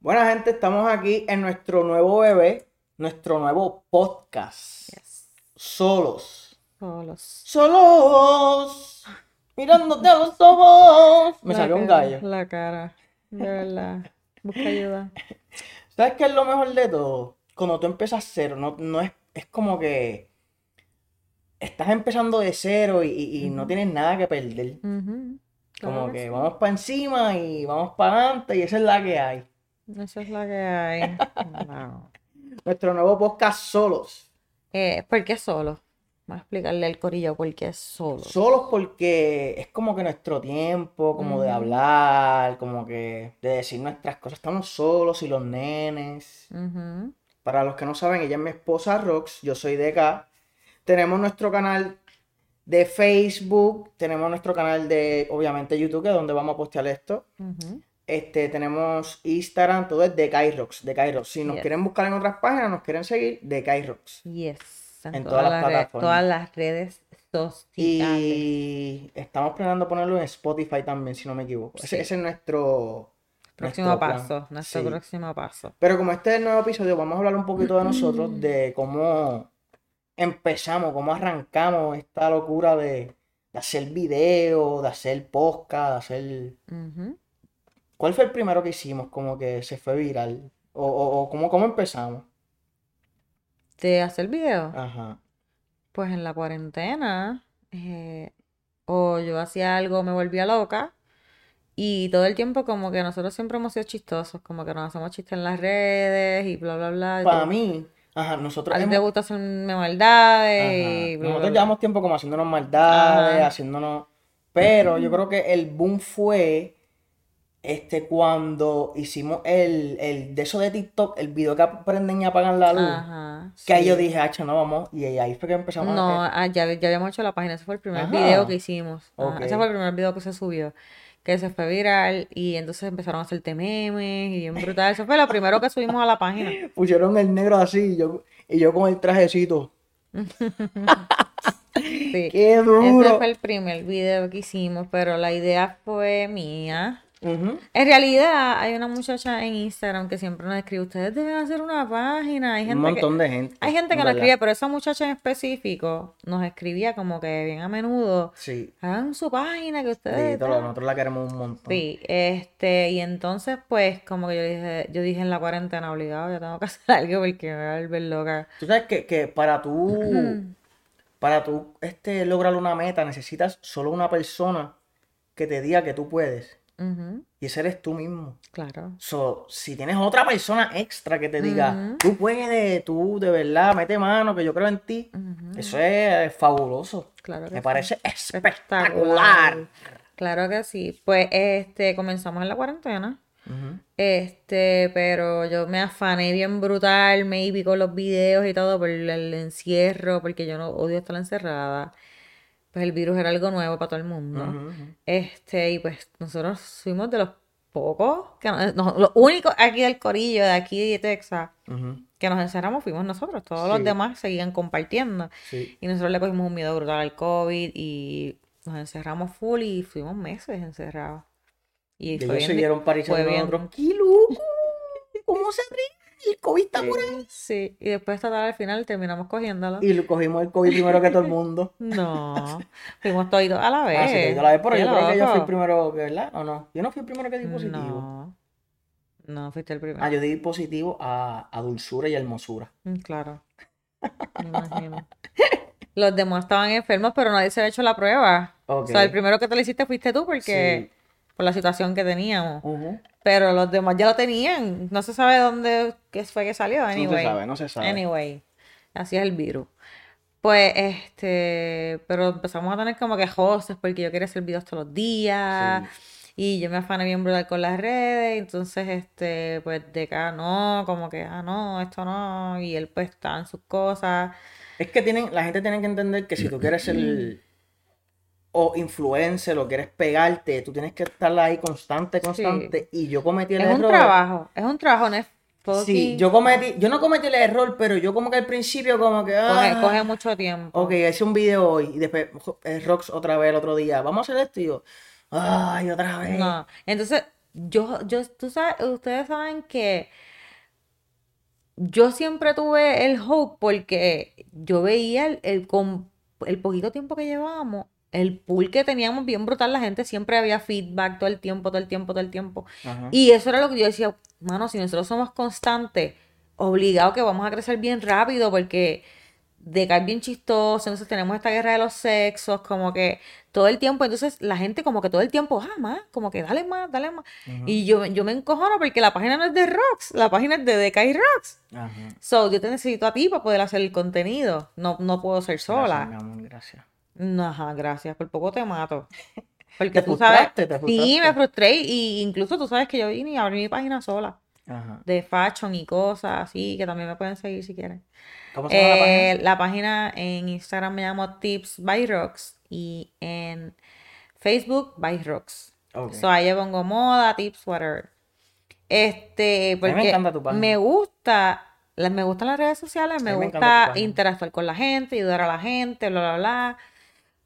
Bueno, gente, estamos aquí en nuestro nuevo bebé, nuestro nuevo podcast. Yes. Solos. Solos. Solos. Mirándote a los ojos. Me La salió un gallo. La cara. De verdad. Busca ayuda. ¿Sabes qué es lo mejor de todo? Cuando tú empiezas cero, no, no es, es como que estás empezando de cero y, y- y no tienes nada que perder. Claro Como que que sí. vamos para encima y vamos para adelante y esa es la que hay. Esa es la que hay. Nuestro nuevo podcast solos. Eh, ¿Por qué solo? Vamos a explicarle al corillo por qué solo. Solos porque es como que nuestro tiempo, como de hablar, como que de decir nuestras cosas. Estamos solos y los nenes. Para los que no saben, ella es mi esposa Rox, yo soy de acá. Tenemos nuestro canal de Facebook, tenemos nuestro canal de, obviamente, YouTube, que es donde vamos a postear esto. Este, tenemos Instagram, todo es de Kairox, de Kairox. Si nos Yes. quieren buscar en otras páginas, nos quieren seguir, de Kairox. Yes. En, En todas, todas las plataformas. todas las redes sociales. Y estamos planeando ponerlo en Spotify también, si no me equivoco. Ese, Sí. ese es nuestro, Próximo nuestro paso. Nuestro Sí. próximo paso. Pero como este es el nuevo episodio, vamos a hablar un poquito de nosotros, de cómo empezamos, cómo arrancamos esta locura de, de hacer video, de hacer podcast, de hacer... ¿Cuál fue el primero que hicimos como que se fue viral? O, o, o cómo, cómo empezamos? De hacer video. Ajá. Pues en la cuarentena, eh, o yo hacía algo, me volvía loca, y todo el tiempo como que nosotros siempre hemos sido chistosos, como que nos hacemos chistes en las redes y bla, bla, bla. Para mí, ajá, nosotros a ti te hemos- gusta hacerme maldades Ajá. y bla, bla, Nosotros bla. llevamos tiempo como haciéndonos maldades, Ajá. haciéndonos. Pero yo creo que el boom fue este cuando hicimos el, el de eso de TikTok, el video que prenden y apagan la luz. Ajá, Que ahí yo dije, hacha, no vamos. Y ahí fue que empezamos No, a ah, ya, ya habíamos hecho la página, ese fue el primer Ajá. video que hicimos. Ese fue el primer video que se subió, que se fue viral y entonces empezaron a hacerte memes y bien brutal. Eso fue lo primero que subimos a la página. Pusieron el negro así y yo, y yo con el trajecito. Sí. ¡Qué Ese duro! fue el primer video que hicimos, pero la idea fue mía. En realidad, hay una muchacha en Instagram que siempre nos escribe, ustedes deben hacer una página. Hay Un gente que, montón de gente. hay gente que nos escribe, pero esa muchacha en específico nos escribía como que bien a menudo, Sí. hagan su página que ustedes... Dito, tal". nosotros la queremos un montón. Sí, este, y entonces pues como que yo dije, yo dije en la cuarentena, obligado, yo tengo que hacer algo porque me voy a volver loca. Tú sabes que, que para tú, para tú este, lograr una meta necesitas solo una persona que te diga que tú puedes. Y ese eres tú mismo. claro. So, si tienes otra persona extra que te diga, Ujú. tú puedes, tú de verdad, mete mano, que yo creo en ti, eso es fabuloso. Claro que Me sí. parece espectacular. Claro que sí. Pues este, comenzamos en la cuarentena. Este, pero yo me afané bien brutal, maybe con los videos y todo por el encierro, porque yo no odio estar encerrada. Pues el virus era algo nuevo para todo el mundo. Este, y pues nosotros fuimos de los pocos, que no- no, los únicos aquí del corillo, de aquí de Texas, que nos encerramos fuimos nosotros. Todos los demás seguían compartiendo. Sí. Y nosotros le cogimos un miedo brutal al COVID y nos encerramos full y fuimos meses encerrados. Y Y fue ellos bien siguieron fue bien-. ¡Qué loco! ¿Cómo se atreve? El COVID está por ahí. Sí, y después total, al final terminamos cogiéndolo. Y lo cogimos el COVID primero que todo el mundo. No, fuimos toditos a la vez. Ah, sí, digo la vez, pero yo creo que yo fui el primero, ¿verdad? ¿O no? Yo no fui el primero que di positivo. No, no fuiste el primero. Ah, yo di positivo a, a dulzura y hermosura. Mm, Claro, me imagino. Los demás estaban enfermos, pero nadie se había hecho la prueba. O sea, el primero que te lo hiciste fuiste tú porque Sí. por la situación que teníamos. Ujú. Pero los demás ya lo tenían. No se sabe dónde fue que salió. No se Anyway. sabe, no se sabe. Anyway. Así es el virus. Pues, este, pero empezamos a tener como que hostes porque yo quería hacer videos todos los días. Y yo me afané bien brutal con las redes. Entonces, este, pues de acá no, como que, ah, no, esto no. Y él pues estaba en sus cosas. Es que tienen, la gente tiene que entender que si tú quieres ser o influencer o quieres pegarte, tú tienes que estar ahí constante, constante. Y yo cometí el Es un error. trabajo, es un trabajo, no es Sí, fucking- yo cometí, yo no cometí el error, pero yo como que al principio como que coge, ah, coge mucho tiempo. Ok, hice un video hoy y después eh, Rox otra vez el otro día. Vamos a hacer esto y yo, ay, otra vez. No, entonces yo, yo, tú sabes, ustedes saben que yo siempre tuve el hope porque yo veía el, el, el poquito tiempo que llevábamos, el pool que teníamos bien brutal, la gente siempre había feedback todo el tiempo, todo el tiempo, todo el tiempo. Y eso era lo que yo decía, mano, si nosotros somos constantes, obligado que vamos a crecer bien rápido porque de caer bien chistoso, entonces tenemos esta guerra de los sexos, como que todo el tiempo, entonces la gente como que todo el tiempo, ah, más, como que dale más, dale más. Y yo, yo me encojono porque la página no es de Rocks, la página es de Decay Rocks. Ajá. So, yo te necesito a ti para poder hacer el contenido, no, no puedo ser sola. Gracias, mi amor, gracias. Ajá, gracias, por poco te mato. Porque tú sabes, sí, me frustré y incluso tú sabes que yo vine y abrí mi página sola. Ajá. De fashion y cosas así, que también me pueden seguir si quieren. ¿Cómo se llama la página? Eh, la página en Instagram me llamo Tips by Rocks y en Facebook by Rocks. Okay. So ahí yo pongo moda, tips, whatever. Este, porque me, encanta tu página. me gusta, me gustan las redes sociales, me, gusta interactuar con la gente, ayudar a la gente, bla, bla, bla.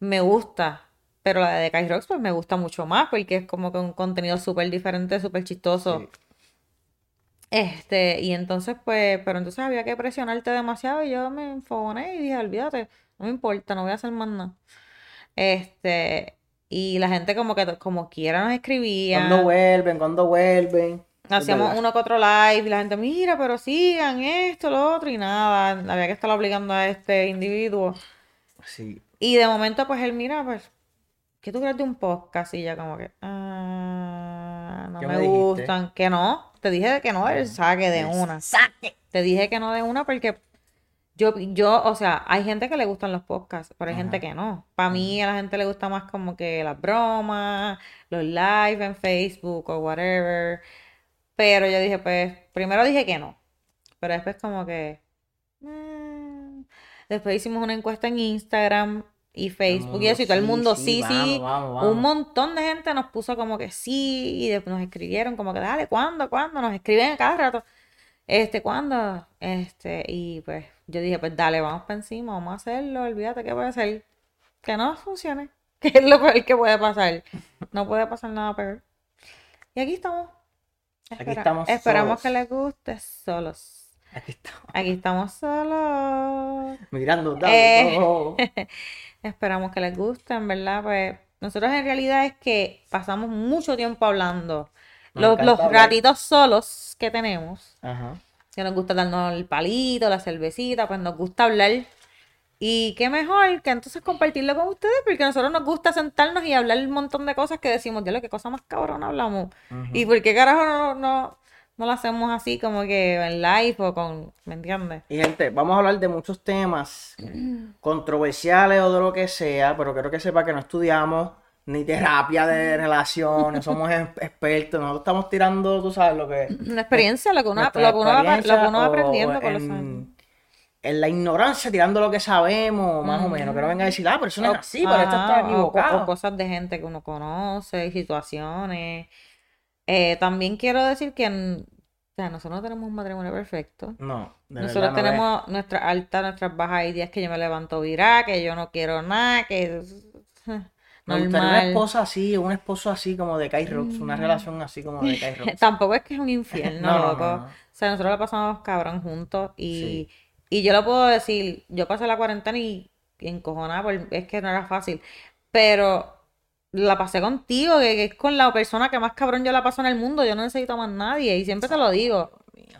Me gusta. Pero la de Kai Rocks, pues me gusta mucho más porque es como que un contenido súper diferente, súper chistoso. Este, y entonces, pues, pero entonces había que presionarte demasiado y yo me enfogoné y dije, olvídate, no me importa, no voy a hacer más nada. Este, y la gente como que como quiera nos escribía. ¿Cuándo vuelven? ¿Cuándo vuelven? Hacíamos uno que otro live y la gente, mira, pero sigan esto, lo otro y nada. Había que estar obligando a este individuo. Sí. Y de momento, pues él, mira, pues, ¿qué tú crees de un podcast? Y ya como que, ah, no me, gustan, que no. Te dije que no el saque de una. Saque. Te dije que no de una porque yo, yo, o sea, hay gente que le gustan los podcasts, pero hay gente que no. Para mí a la gente le gusta más como que las bromas, los live en Facebook o whatever. Pero yo dije, pues, primero dije que no. Pero después como que... Mm". Después hicimos una encuesta en Instagram y Facebook y eso, y todo el mundo sí, sí. Un montón de gente nos puso como que sí, y nos escribieron como que dale, ¿cuándo? ¿Cuándo? Nos escriben cada rato. Este, ¿cuándo? Este, y pues yo dije, pues dale, vamos para encima, vamos a hacerlo, olvídate que puede ser. Que no funcione. Que es lo peor que puede pasar. No puede pasar nada peor. Y aquí estamos. aquí estamos esperamos que les guste solos. Aquí estamos. Aquí estamos solos. Mirando, eh, Esperamos que les gusten, ¿verdad? Pues nosotros en realidad es que pasamos mucho tiempo hablando. Los, ratitos solos que tenemos, que nos gusta darnos el palito, la cervecita, pues nos gusta hablar. Y qué mejor que entonces compartirlo con ustedes, porque a nosotros nos gusta sentarnos y hablar un montón de cosas que decimos, Dios, qué cosa más cabrón hablamos. Y por qué carajo no, no, no lo hacemos así como que en live o con, ¿me entiendes? Y gente, vamos a hablar de muchos temas controversiales o de lo que sea, pero quiero que sepa que no estudiamos ni terapia de relaciones, somos expertos, nosotros estamos tirando, tú sabes, lo que... Una experiencia, lo que uno, lo que uno, va, aprendiendo con los años en la ignorancia, tirando lo que sabemos, más o menos. Que no venga a decir, ah, pero eso no es así, pero esto está equivocado. O cosas de gente que uno conoce, situaciones. Eh, también quiero decir que o sea, nosotros no tenemos un matrimonio perfecto. No. nosotros tenemos nuestra alta, nuestras bajas. Hay días que yo me levanto virá, que yo no quiero nada, que... Normal. una esposa así, un esposo así como de Kai Rocks, una mm. relación así como de Kai Rocks. Tampoco es que es un infierno, loco. o sea, nosotros la pasamos cabrón juntos y, y yo lo puedo decir, yo pasé la cuarentena y, y encojonada, es que no era fácil. Pero la pasé contigo, que, es con la persona que más cabrón yo la paso en el mundo. Yo no necesito más nadie. Y siempre te lo digo.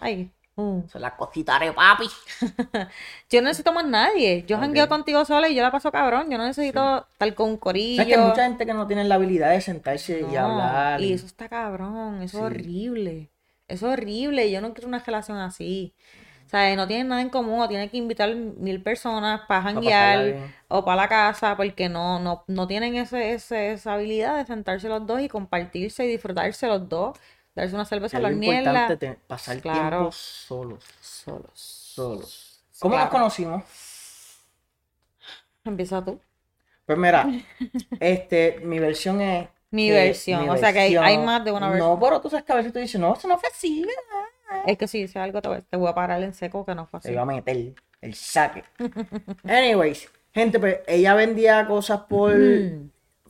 Ay. Uh. Se la cosita de papi. yo no necesito más nadie. Yo okay. contigo sola y yo la paso cabrón. Yo no necesito estar con un corillo. Es que hay mucha gente que no tiene la habilidad de sentarse y hablar. Y... eso está cabrón. Eso es horrible. Eso es horrible. Yo no quiero una relación así. O sea, no tienen nada en común o tienen que invitar mil personas para janguear o para la casa porque no, no, no tienen ese, esa habilidad de sentarse los dos y compartirse y disfrutarse los dos, darse una cerveza a la mierda. pasar tiempo solos. Solos. Solos. ¿Cómo nos conocimos? Empieza tú. Pues mira, este, mi versión es mi versión. o sea que hay, más de una versión. No, pero tú sabes que a veces tú dices, no, eso no fue así, ¿verdad? Es que si dice algo, te voy, a parar en seco que no fue así. Te iba a meter el saque. Anyways, gente, pues ella vendía cosas por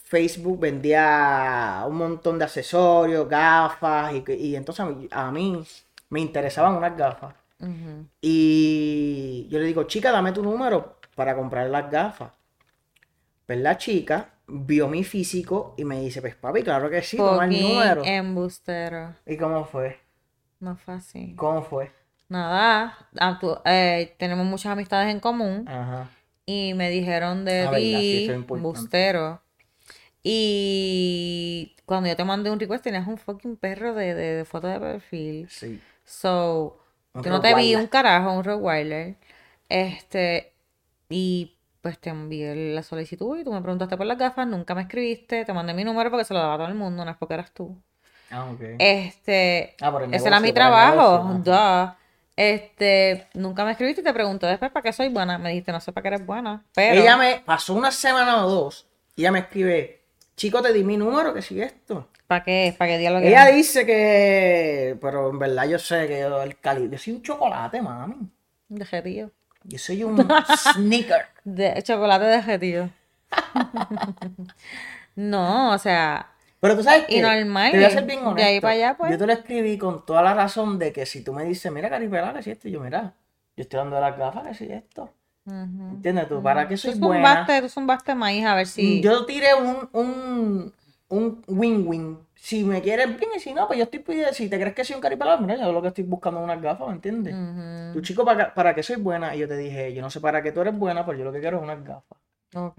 Facebook vendía un montón de accesorios, gafas, y, y entonces a mí, a mí me interesaban unas gafas. Y yo le digo, chica, dame tu número para comprar las gafas. Pues la chica vio mi físico y me dice, pues papi, claro que sí, toma el número. embustero. ¿Y cómo fue? No fue así. ¿Cómo fue? Nada, ah, eh, tenemos muchas amistades en común Ajá. y me dijeron de sí, ti, es importante. embustero. Y cuando yo te mandé un request tenías un fucking perro de, de, de foto de perfil. Sí. So, Un yo no te vi un carajo, un Rottweiler. Este, y pues te envié la solicitud y tú me preguntaste por las gafas, nunca me escribiste, te mandé mi número porque se lo daba a todo el mundo, no es porque eras tú. Ah, ok. Este, Ah, por el ese era negocio, mi trabajo, negocio. Este, nunca me escribiste y te pregunté después para qué soy buena. Me dijiste, no sé para qué eres buena, pero Ella me pasó una semana o dos y ella me escribe, chico, te di mi número, que si esto. ¿para qué? ¿Para qué diálogo? Ella dice que, pero en verdad yo sé que yo, el cali, yo soy un chocolate, mami. De jetío. Yo soy un sneaker. De chocolate de jetío. No, o sea, Pero tú sabes que Y normal, te voy a ser bien de honesto. ahí para allá, pues. Yo te lo escribí con toda la razón de que si tú me dices, mira, Caripela, que si esto, y yo, mira, yo estoy dando las gafas, que si esto. ujú. ¿Entiendes tú? ¿Para qué tú soy buena? zumbaste, tú zumbaste maíz a ver si. Yo tiré un, un, un win-win. Si me quieres bien y si no, pues yo estoy pidiendo, si te crees que soy un caripelado, mira, yo lo que estoy buscando es unas gafas, ¿me entiendes? Ujú. Tu chico, ¿para, qué- ¿para qué soy buena? Y yo te dije, yo no sé para qué tú eres buena, pero yo lo que quiero es unas gafas. Ok.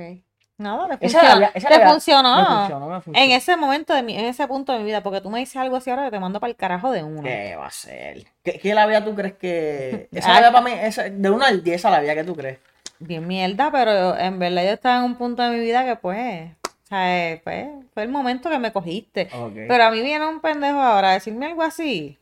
Nada, me Esa funcionó. había- esa Te funcionó. Me funcionó, me funcionó. En ese momento de mi, en ese punto de mi vida, porque tú me dices algo así ahora que te mando para el carajo de uno. ¿Qué va a ser? ¿Qué, qué labia tú crees que...? Esa labia para mí, esa- de 1 al 10, esa labia que tú crees. Bien mierda, pero en verdad yo estaba en un punto de mi vida que pues, o sea, pues, fue el momento que me cogiste. Pero a mí viene un pendejo ahora a decirme algo así.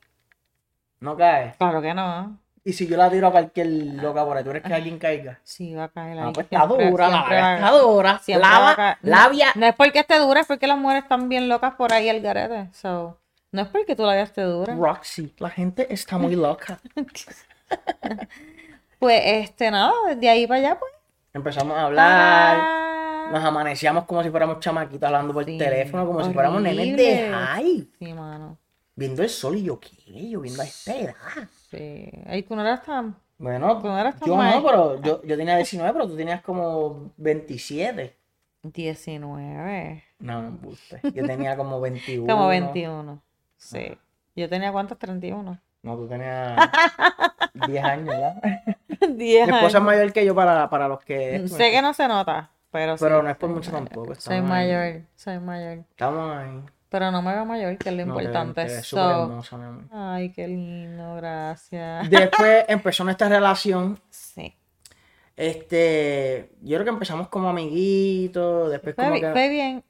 No cae. Claro que no. Y si yo la tiro a cualquier loca por ahí, ¿tú crees que alguien caiga? Sí, va a caer Ah, ahí. pues está dura, la va- está dura. Lava-. No- labia. No es porque esté dura, es porque las mujeres están bien locas por ahí al garete. So, no es porque tú la veas esté dura. Roxy, la gente está muy loca. Pues, este, nada, de ahí para allá, pues. Empezamos a hablar, Ah, nos amanecíamos como si fuéramos chamaquitos hablando por Sí, teléfono, como si fuéramos nenes de high. Sí, mano. Viendo el sol y yo, ¿qué? Yo viendo a esta edad. Sí. Ahí tú no eras tan. Bueno, Tú no eras tan yo mal. no, pero yo, yo tenía 19, pero tú tenías como 27. 19. No, no embuste. Yo tenía como 21. Como 21. Sí. Yo tenía cuántos? 31. No, tú tenías 10 años, ¿verdad? 10 Mi esposa es años. mayor que yo para, para los que... Sé que no se nota, pero sí. Pero no es por mucho mayor. tampoco, Soy estamos ahí. mayor, soy mayor. Estamos ahí. Pero no me veo mayor, que es lo No, importante. So- súper hermosa, mi amor. Ay, qué lindo, gracias. Después empezó nuestra relación. Sí. Este, yo creo que empezamos como amiguitos, después Fue, como que fue bien.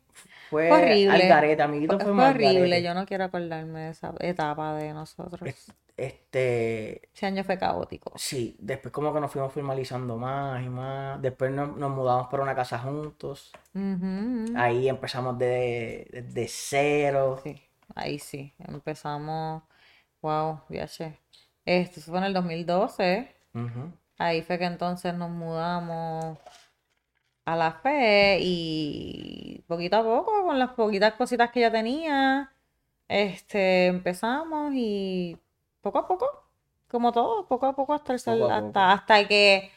Fue fue horrible. al garete, amiguito Fue, fue, más horrible. garete. Yo no quiero acordarme de esa etapa de nosotros. Este, Ese año fue caótico. sí, después como que nos fuimos formalizando más y más, después nos, nos mudamos para una casa juntos, ahí empezamos de, de, de cero, Sí, ahí sí. Empezamos. Wow, viaje. Esto fue en el 2012. Ujú. Ahí fue que entonces nos mudamos a la fe y poquito a poco, con las poquitas cositas que yo tenía, este, empezamos y poco a poco, como todo, poco a poco hasta el Poco hasta, poco. hasta que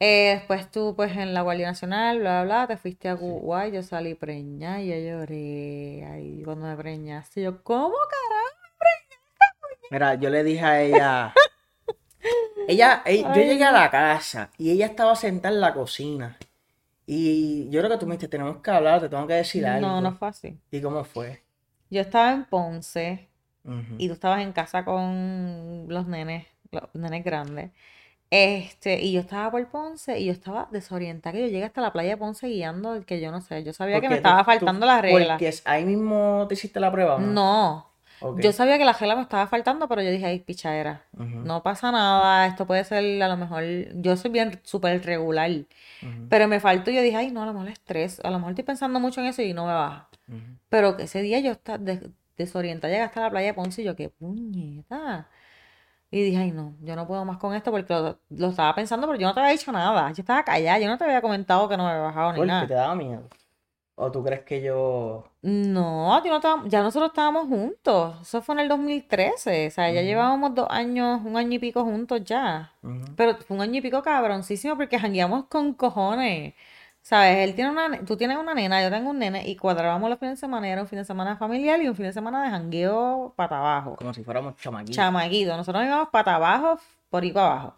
eh, después tú pues en la Guardia Nacional, bla, bla, bla, te fuiste a Kuwait, yo salí preñada y yo lloré ahí cuando me preñaste, yo, ¿cómo carajo? Mira, yo le dije a ella, ella, ella- yo llegué a la casa y ella estaba sentada en la cocina. Y yo creo que tú me dijiste, tenemos que hablar, te tengo que decir algo. No, no fue así. ¿Y cómo fue? Yo estaba en Ponce. Y tú estabas en casa con los nenes, los nenes grandes. Este, y yo estaba por Ponce y yo estaba desorientada, que yo llegué hasta la playa de Ponce guiando, que yo no sé, yo sabía que me tú- estaba tú- faltando la regla. Porque es- ahí mismo te hiciste la prueba, ¿o ¿no? No, Yo sabía que la regla me estaba faltando, pero yo dije, ay, pichadera, Ujú, no pasa nada, esto puede ser a lo mejor, yo soy bien súper regular, pero me faltó y yo dije, ay, no, a lo mejor es estrés, a lo mejor estoy pensando mucho en eso y no me baja. Pero que ese día yo estaba des- desorientada, llegué hasta la playa de Ponce y yo, qué puñeta. Y dije, ay, no, yo no puedo más con esto porque lo, lo estaba pensando, pero yo no te había dicho nada. Yo estaba callada, yo no te había comentado que no me había bajado ni Porque nada. te daba miedo. ¿O tú crees que yo.? No, no estábamos- ya nosotros estábamos juntos. Eso fue en el 2013. O sea, ya llevábamos dos años, un año y pico juntos ya. Pero fue un año y pico cabroncísimo porque jangueamos con cojones. ¿Sabes? Él tiene una, tú tienes una nena, yo tengo un nene y cuadrábamos los fines de semana. Era un fin de semana familiar y un fin de semana de jangueo para abajo. Como si fuéramos chamaquitos. Chamaquito. Nosotros íbamos para abajo, por ahí para abajo.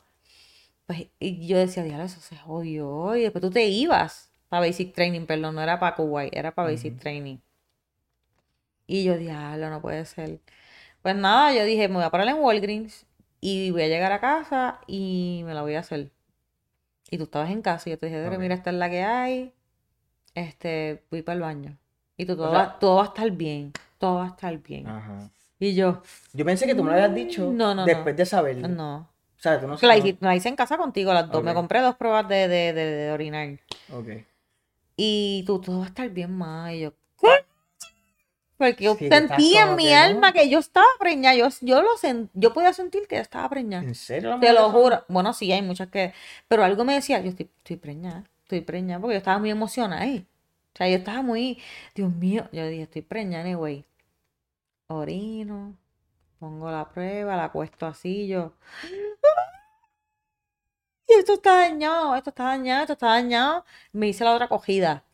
Pues, y yo decía, diablo, eso se jodió. Y después tú te ibas para Basic Training, perdón, no era para Kuwait, era para Basic. Training. Y yo, diablo, no puede ser. Pues nada, yo dije, me voy a parar en Walgreens y voy a llegar a casa y me la voy a hacer. Y tú estabas en casa y yo te dije, "Dere, Ok. mira, esta es la que hay. Este, voy para el baño. Y tú, todo, sea- va, todo va a estar bien. Todo va a estar bien. Ajá. Y yo, Yo pensé que tú me lo habías dicho No, no, no. después de saberlo. no. O sea, tú no Que la, no- hice, la hice en casa contigo las dos. Me compré dos pruebas de, de, de, de orinar. Ok. Y tú, todo va a estar bien, ma. Y yo, ¿qué? Porque yo Sí, que estás sentí en mi alma que yo estaba preñada. Yo, yo lo sen- yo podía sentir que estaba preñada. ¿En serio? Te lo juro. Bueno, sí, hay muchas que. Pero algo me decía, yo estoy, estoy preñada, estoy preñada, porque yo estaba muy emocionada ahí. O sea, yo estaba muy, Dios mío, yo dije, estoy preñada, anyway. Orino, pongo la prueba, la acuesto así, yo. Y esto está dañado, esto está dañado, esto está dañado. Me hice la otra cogida.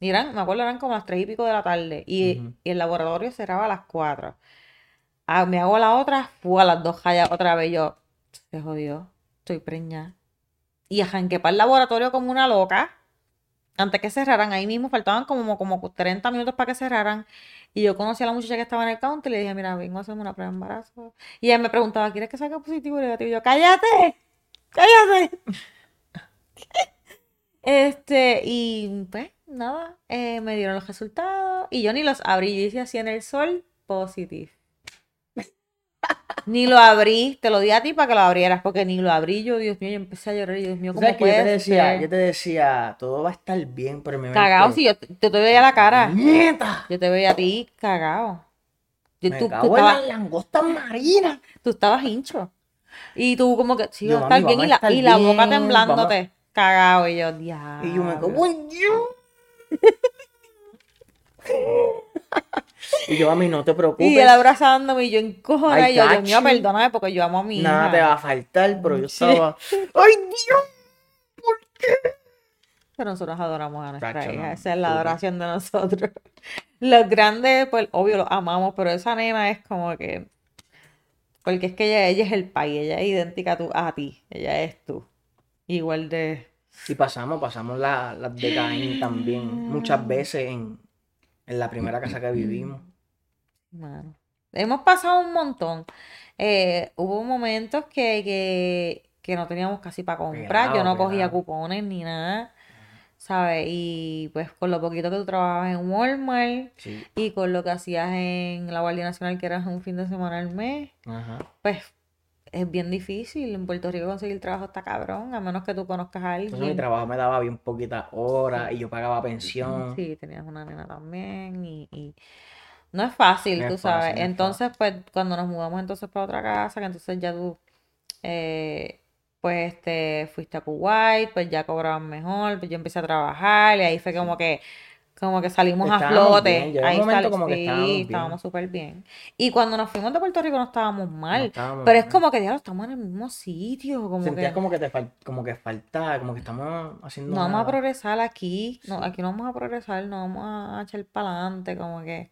Y eran, me acuerdo, eran como las tres y pico de la tarde. Y, el laboratorio cerraba a las cuatro. Ah, me hago la otra, fue a las dos calles otra vez. Yo, se jodió, estoy preñada. Y arranqué para el laboratorio como una loca. Antes que cerraran, ahí mismo faltaban como, como 30 minutos para que cerraran. Y yo conocí a la muchacha que estaba en el counter y le dije, mira, vengo a hacerme una prueba de embarazo. Y ella me preguntaba, ¿quieres que salga positivo o negativo? Y yo, cállate, cállate. Este, y pues nada, eh, me dieron los resultados y yo ni los abrí, yo hice así en el sol, positive. Ni lo abrí, te lo di a ti para que lo abrieras, porque ni lo abrí yo, Dios mío, yo empecé a llorar y Dios mío, ¿Tú ¿cómo yo te decía, ser? yo te decía, todo va a estar bien, pero me Cagado, si yo te, yo te veía la cara, ¡Nieta! yo te veía a ti cagado. Yo- Me tú, tú cago en estabas, las langostas marinas. tú estabas hincho. Y tú como que, sí, Yo, va a estar bien, y a la, estar y la boca temblándote, cagado, y yo, diablo. Y yo me Dios. y yo, mami, no te preocupes. Y él abrazándome y yo encojonada. I Y yo, Dios mío, perdóname porque yo amo a mi Nada hija. te va a faltar, pero yo estaba. ¡Ay, Dios! Pero nosotros adoramos a nuestra Tacho, hija. no, Esa es la adoración de nosotros. Los grandes, pues, obvio, los amamos, pero esa nena es como que... Porque es que ella, ella es el país, ella es idéntica a, tu, a ti, ella es tú. Igual de... Y pasamos, pasamos la- las de Caín también, muchas veces en, en la primera casa que vivimos. Mano. Hemos pasado un montón. Eh, hubo momentos que, que, que no teníamos casi para comprar. Yo no cogía cupones ni nada. ¿Sabes? Y pues con lo poquito que tú trabajabas en Walmart Sí. y con lo que hacías en la Guardia Nacional, que era un fin de semana al mes, Ajá. pues es bien difícil. En Puerto Rico conseguir trabajo está cabrón, a menos que tú conozcas a Entonces mi alguien. trabajo me daba bien poquitas horas y yo pagaba pensión. Sí, tenías una nena también y, y no es fácil, No tú es fácil, sabes. no Entonces, pues, cuando nos mudamos entonces para otra casa, que entonces ya tú, eh, pues, este, fuiste a Kuwait, pues ya cobraban mejor, pues yo empecé a trabajar y ahí fue como que, como que salimos a flote. bien, Ahí sal- como que sí, estábamos súper bien. Y cuando nos fuimos de Puerto Rico no estábamos No mal, estábamos pero es como que, diablo, estamos en el mismo sitio, como Sentías que... como que te fal- como que faltaba, como que estamos haciendo No vamos a progresar aquí, no, Sí. aquí no vamos a progresar, no vamos a echar para adelante, como que...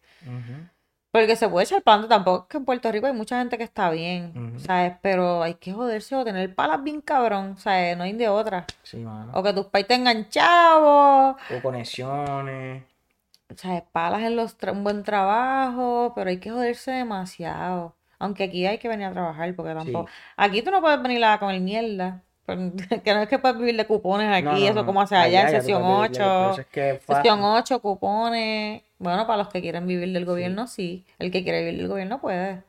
Porque se puede echar adelante, tampoco es que en Puerto Rico hay mucha gente que está bien, Ujú. ¿sabes? Pero hay que joderse o tener palas bien cabrón, ¿sabes? No hay de otra. Sí, mano. O que tus pais tengan chavos, O conexiones. ¿sabes? Palas en los tra- un buen trabajo, pero hay que joderse demasiado. Aunque aquí hay que venir a trabajar, porque tampoco... Sí. Aquí tú no puedes venir a comer mierda. Que no es que puedes vivir de cupones aquí, No, no, eso como hace allá en sesión puedes vivir de- por 8. eso es que fa- Sesión 8, cupones. Bueno, para los que quieren vivir del gobierno, sí. El que quiere vivir del gobierno puede.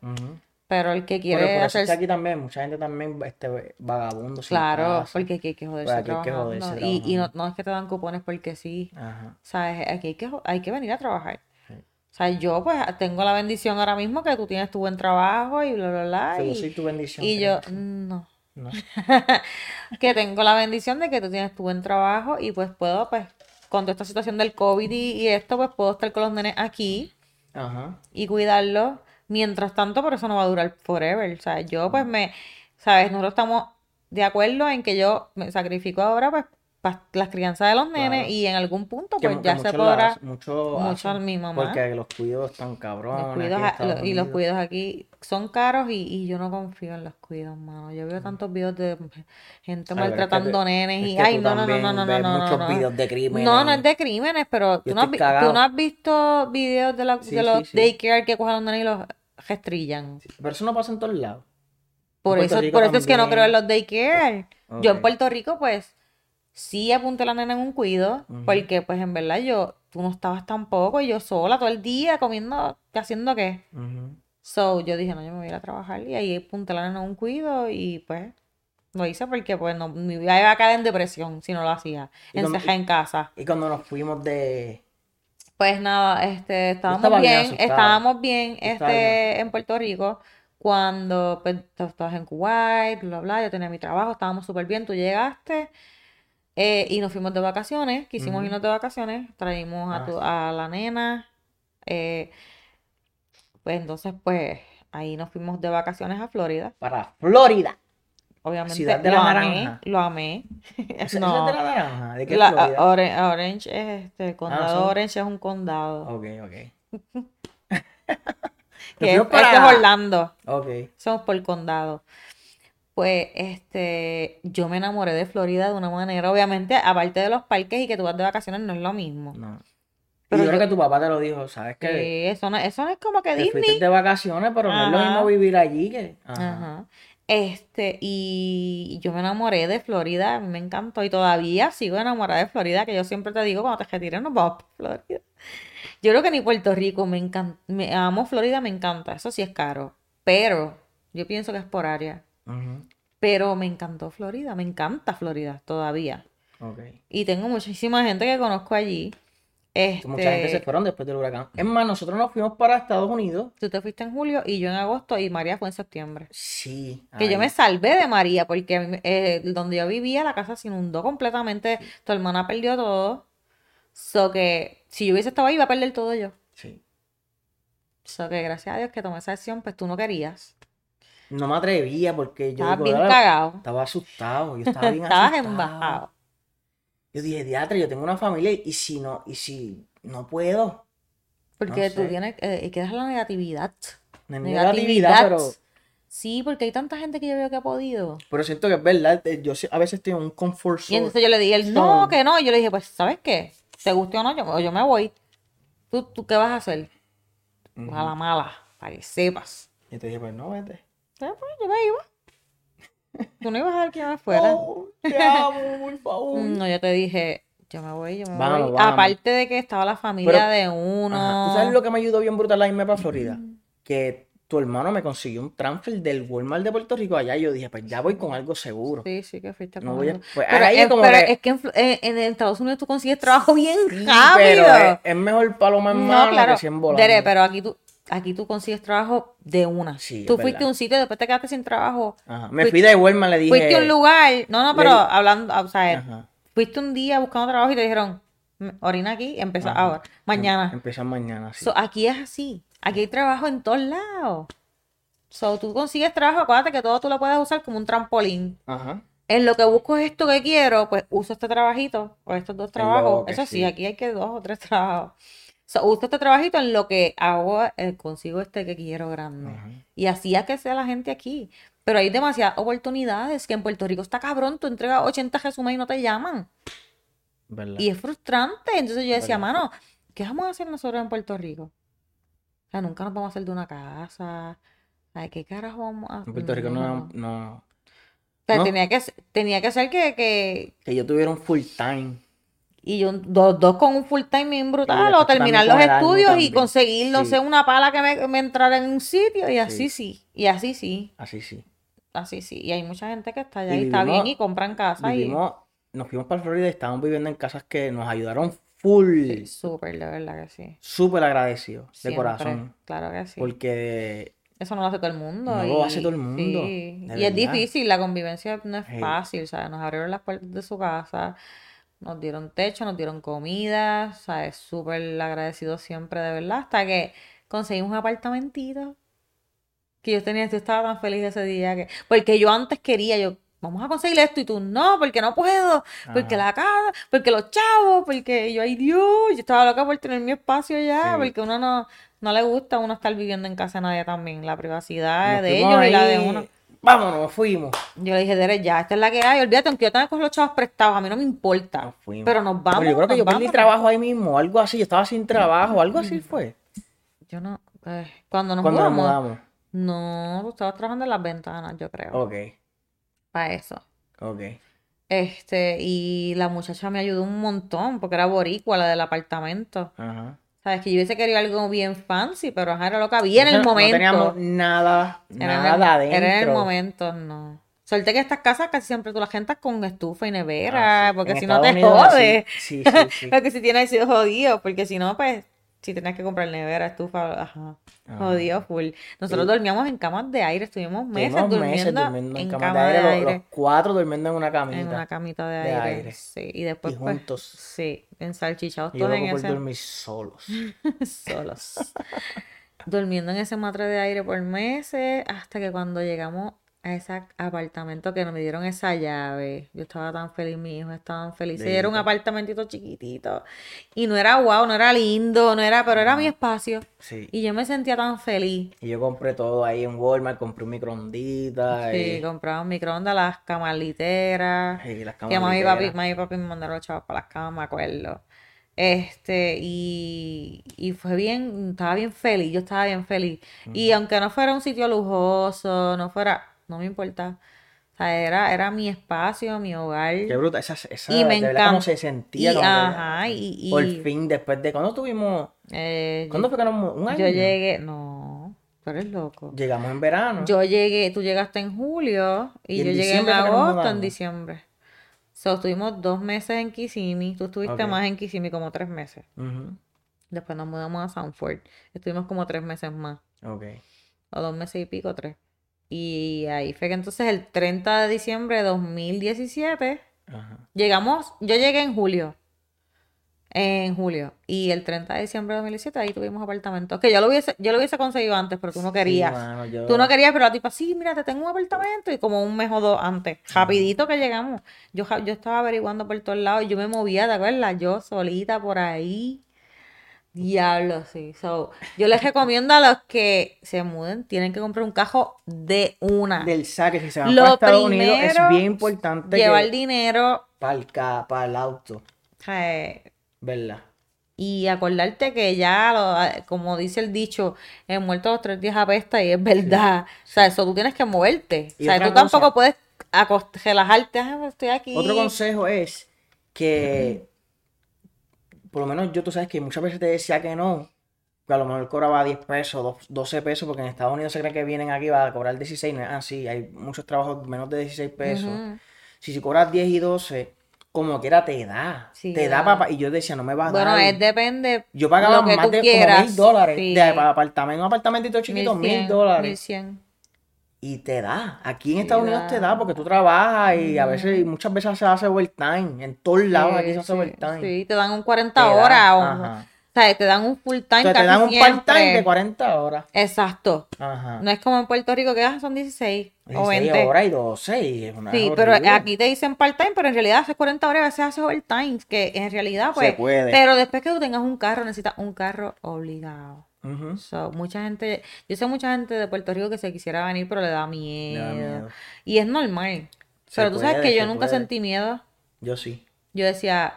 Pero el que Pero quiere por eso es hacer... que aquí también, mucha gente también este, vagabundo Claro, porque aquí hay que joderse Pues aquí hay que trabajando. joderse Y, y no, no es que te dan cupones porque sí. Ajá. ¿Sabes? Aquí hay que, hay que venir a trabajar. Sí. O sea, yo pues tengo la bendición ahora mismo que tú tienes tu buen trabajo y bla, bla, bla. Sí, yo Y, soy tu bendición. y yo, no. No. Que tengo la bendición de que tú tienes tu buen trabajo y pues puedo pues con toda esta situación del COVID y, y esto, pues puedo estar con los nenes aquí Ajá. y cuidarlos. Mientras tanto, pero eso no va a durar forever. O sea, yo pues me, ¿sabes? Nosotros estamos de acuerdo en que yo me sacrifico ahora pues las crianzas de los nenes Claro. y en algún punto Que pues mu- ya que se podrá... muchos mucho hacen, a mi mamá. Porque los cuidos están cabrones. cuidos en a- lo- y los cuidos aquí son caros y, y yo no confío en los cuidos, mano. Yo veo tantos videos de gente Mm. Ay, pero es que maltratando nenes es y que ay, no, no, no, también no, no, no, no, muchos no. videos de crímenes. No, no es de crímenes, pero tú no, has, tú no has visto videos de, la- Sí, de los sí, sí. daycare que cogen a los nenes y los restrillan. Pero eso no pasa en todos lados. Por Puerto eso, por eso es que no también. creo en los daycare. Yo en. Puerto Rico, pues, sí apunté a la nena en un cuido, porque pues en verdad yo, tú no estabas tampoco, y yo sola todo el día comiendo, ¿haciendo qué? So, yo dije, no, yo me voy a ir a trabajar y ahí apunté a la nena en un cuido y pues lo hice porque pues no, me iba a caer en depresión si no lo hacía, ¿Y cuando- encerrada en casa. Y cuando nos fuimos de. Pues nada, este, estábamos bien bien, asustada. estábamos bien, este, en Puerto Rico, cuando pues, estabas en Kuwait, bla, bla, yo tenía mi trabajo, estábamos súper bien, tú llegaste, eh, y nos fuimos de vacaciones, quisimos irnos de vacaciones, traímos a, Ah, tu- a la nena, eh, pues entonces, pues, ahí nos fuimos de vacaciones a Florida, Para Florida. obviamente, Ciudad de lo la amé, Naranja. lo amé, ¿Esa esa no, es de la naranja? ¿De qué la, Florida? Orange, Orange es este, el condado Orange es un condado. Ok, ok. que es, esto es para- Orlando, Ok. somos por el condado. Pues este, yo me enamoré de Florida de una manera, obviamente, aparte de los parques y que tú vas de vacaciones no es lo mismo. No. Pero y yo creo que tu papá te lo dijo, ¿sabes qué? Eh, eso no, eso no es como que Te fuiste Disney. de vacaciones, pero no es lo mismo vivir allí que. Ajá. Ajá. Este, y yo me enamoré de Florida, me encantó y todavía sigo enamorada de Florida, que yo siempre te digo, cuando te retires nos vamos para Florida. Yo creo que ni Puerto Rico, me encanta, me amo Florida, me encanta, eso sí es caro, pero yo pienso que es por área. Pero me encantó Florida, me encanta Florida todavía. Y tengo muchísima gente que conozco allí. Que Mucha gente se Este, fueron después del huracán. Es más, nosotros nos fuimos para Estados Unidos. tú te fuiste en julio y yo en agosto y María fue en septiembre. Sí. Que yo me salvé de María porque eh, donde yo vivía la casa se inundó completamente. Tu hermana perdió todo. So que si yo hubiese estado ahí iba a perder todo yo. Sí. So que gracias a Dios que tomé esa decisión, pues tú no querías. No me atrevía porque yo Estabas digo, bien "Ahora cagado. estaba asustado. Yo estaba bien Estabas asustado. embajado. Yo dije, diatre, yo tengo una familia y si no, y si no puedo. Porque No tú sé. tienes, eh, que dejar la negatividad. Es negatividad, pero, Sí, porque hay tanta gente que yo veo que ha podido. pero siento que es verdad. eh, Yo a veces en un comfort Y entonces yo le dije, él, no, que no. Y yo le dije, pues, ¿sabes qué? ¿Te guste o no? Yo, yo me voy. ¿Tú, ¿Tú qué vas a hacer? Ujú. A la mala, para que sepas. Y te dije, pues no, vete. Pues, yo me iba. Tú no ibas a ver que yo me fuera. No, te amo, por favor. No, yo te dije, yo me voy, yo me Vamos, voy. vamos. Aparte de que estaba la familia Pero- de uno. Ajá. ¿Tú sabes lo que me ayudó bien brutal a irme para Florida? Que tu hermano me consiguió un transfer del Walmart de Puerto Rico allá. Y yo dije, pues ya voy con algo seguro. Sí, sí, que fuiste No con voy a- pues, pero ahí es, como pero que- es que en, eh, en Estados Unidos tú consigues trabajo bien Sí, rápido. pero es, es mejor paloma en No, mano claro. que 100 volando. Dere, pero aquí tú, aquí tú consigues trabajo de una. Sí, tú fuiste a un sitio y después te quedaste sin trabajo. Ajá. Me fui de Walmart, le dije. Fuiste a un lugar. No, no, pero hablando, o sea, Ajá. fuiste un día buscando trabajo y te dijeron, "Mm, orina aquí, empieza Ajá. ahora, mañana. Em- Empiezan mañana, sí. So, aquí es así. Aquí hay trabajo en todos lados. So, tú consigues trabajo, acuérdate que todo tú lo puedes usar como un trampolín. Ajá. En lo que busco es esto que quiero, pues uso este trabajito o estos dos trabajos. Eso sí, sí. aquí hay que dos o tres trabajos. So, uso este trabajito en lo que hago, eh, consigo este que quiero grande. Ajá. Y así es que sea la gente aquí. Pero hay demasiadas oportunidades que en Puerto Rico está cabrón. Tú entregas 80 resúmenes y no te llaman. ¿Verdad? Y es frustrante. Entonces yo decía, Verdad. mano, ¿qué vamos a hacer nosotros en Puerto Rico? O sea, nunca nos vamos a hacer de una casa. Ay, ¿qué carajo vamos a En Puerto Rico no. O sea, ¿No? tenía que, ser- tenía que ser que, que Que yo tuviera un full time. Y yo, dos, dos con un full time bien brutal, o terminar los estudios y conseguir, no Sí. sé, una pala que me, me entrara en un sitio, y así Sí. sí, y así sí, Así sí. así sí. Y hay mucha gente que está allá Y y está bien y compran casa y nos fuimos para Florida y estábamos viviendo en casas que nos ayudaron full. sí, súper, de verdad que sí. Súper agradecidos, de Siempre, corazón. claro que sí. Porque Eso no lo hace todo el mundo. No y, lo hace todo el mundo, sí. de Y es difícil, la convivencia no es Sí. fácil, ¿sabes? Nos abrieron las puertas de su casa, nos dieron techo, nos dieron comida, ¿sabes? Súper agradecido siempre, de verdad, hasta que conseguimos un apartamentito que yo tenía, yo estaba tan feliz ese día que, porque yo antes quería, yo, vamos a conseguir esto y tú, no, porque no puedo, porque Ajá. la casa, porque los chavos, porque yo, ay Dios, yo estaba loca por tener mi espacio ya, Sí. porque uno no, no le gusta a uno estar viviendo en casa de nadie también, la privacidad Nos de ellos y la de uno. Vámonos, fuimos. Yo le dije, Derek, ya, esta es la que hay, olvídate, aunque yo tenga coger los chavos prestados, a mí no me importa, Nos fuimos. pero nos vamos, Pero yo creo que nos yo perdí trabajo ahí mismo, algo así. Yo estaba sin trabajo, algo así fue. Yo no, eh, cuando nos Cuando nos mudamos, mudamos. no, tú estabas trabajando en las ventanas, yo creo, Ok, para eso. ok. Este, y la muchacha me ayudó un montón, porque era boricua, la del apartamento. Ajá. Sabes que yo hubiese querido algo bien fancy, pero ajá, era lo que había en el No- momento. No teníamos nada, Era nada adentro. era en el momento, no. Suerte que estas casas casi siempre tú las rentas con estufa y nevera, Ah, sí. porque En si no te Unidos jodes. Sí, sí, sí. Porque si tienes sido jodido, porque si no, pues, si tenías que comprar nevera, estufa, ajá. Ajá. Jodido full. Nosotros dormíamos en camas de aire, estuvimos meses durmiendo, meses durmiendo en en camas de aire, de los- aire, los cuatro durmiendo en una camita. en una camita de de aire, aire. sí, y después Y pues, juntos. sí, ensalchichados todos en ese, dormir solos. solos, durmiendo en ese matre de aire por meses, hasta que cuando llegamos a ese apartamento que nos dieron esa llave, yo estaba tan feliz, mis hijos estaban felices, era un apartamentito chiquitito, y no era guau, no era lindo, no era, pero era mi espacio, Sí. y yo me sentía tan feliz. Y yo compré todo ahí en Walmart, compré un microondita Sí, y, compraba un microondas, las camas literas. y las Que camas mami y papi, mami y papi me mandaron los chavos para las camas, me acuerdo. Este, y, y fue bien, estaba bien feliz, yo estaba bien feliz. Y aunque no fuera un sitio lujoso, no fuera, no me importa. O sea, era, era mi espacio, mi hogar. Qué bruta, esa, esa Y me verdad cómo encanta. se sentía. Y, ajá, y, y, Por fin, después de... ¿Cuándo tuvimos? eh, ¿Cuándo fue que nos? ¿Un año? yo llegué, no, tú eres loco. Llegamos en verano. Yo llegué, tú llegaste en julio y, Y yo llegué en agosto, en diciembre. So, estuvimos dos meses en Kissimmee, tú estuviste más en Kissimmee, como tres meses. Después nos mudamos a Sanford, estuvimos como tres meses más, Ok. o dos meses y pico, tres. Y ahí fue que entonces el 30 de diciembre de 2017, Ajá. llegamos, yo llegué en julio, en julio, y el 30 de diciembre de 2017 ahí tuvimos apartamento, que yo lo hubiese, yo lo hubiese conseguido antes, pero tú no Sí, querías. mano, yo- Tú no querías, pero la tipa, sí, mira, te tengo un apartamento. Y como un mes o dos antes, rapidito que llegamos. Yo, yo estaba averiguando por todos lados y yo me movía, ¿te acuerdas? Yo solita por ahí. Diablo, sí. So, yo les recomiendo a los que se muden, tienen que comprar un cajo de una. Del saque, si se van Lo para Estados Unidos, es bien importante Llevar que dinero para el, para el auto, eh, ¿verdad? y acordarte que ya, lo- como dice el dicho, el muerto a los tres días apesta y es verdad. O sea, eso tú tienes que moverte. Y o sea, tú tampoco puedes relajarte, "Ah, estoy aquí. Otro consejo es que, por lo menos yo, tú sabes que muchas veces te decía que no, que a lo mejor cobraba 10 pesos, dos- 12 pesos, porque en Estados Unidos se cree que vienen aquí va a cobrar 16, no es así, hay muchos trabajos menos de 16 pesos. Si, si cobras 10 y 12, como quiera te da, Sí, te da papá, y yo decía, no me va a Bueno, dar. es depende Yo pagaba lo que más tú de mil dólares Sí. de apartamento, un apartamentito chiquito, mil 1100, dólares. 1100. Y te da. Aquí en Estados Unidos te da. porque tú trabajas y a veces, muchas veces se hace overtime. En todos lados aquí se hace Sí, overtime. sí, te dan un 40 Te da, horas. o-. O sea, te dan un full time te casi dan un part-time de 40 horas. Exacto. Ajá. No es como en Puerto Rico que ah, son 16 o 16 20. horas y 12 y es una Sí, pero aquí te dicen part-time, pero en realidad haces 40 horas y a veces haces overtime, que en realidad pues... Se puede. Pero después que tú tengas un carro, necesitas un carro obligado. Ujú. So, mucha gente, yo sé mucha gente de Puerto Rico que se quisiera venir, pero le da miedo. Me da miedo. Y es normal. Se pero tú sabes puede, que yo nunca puede. sentí miedo. Yo sí. Yo decía,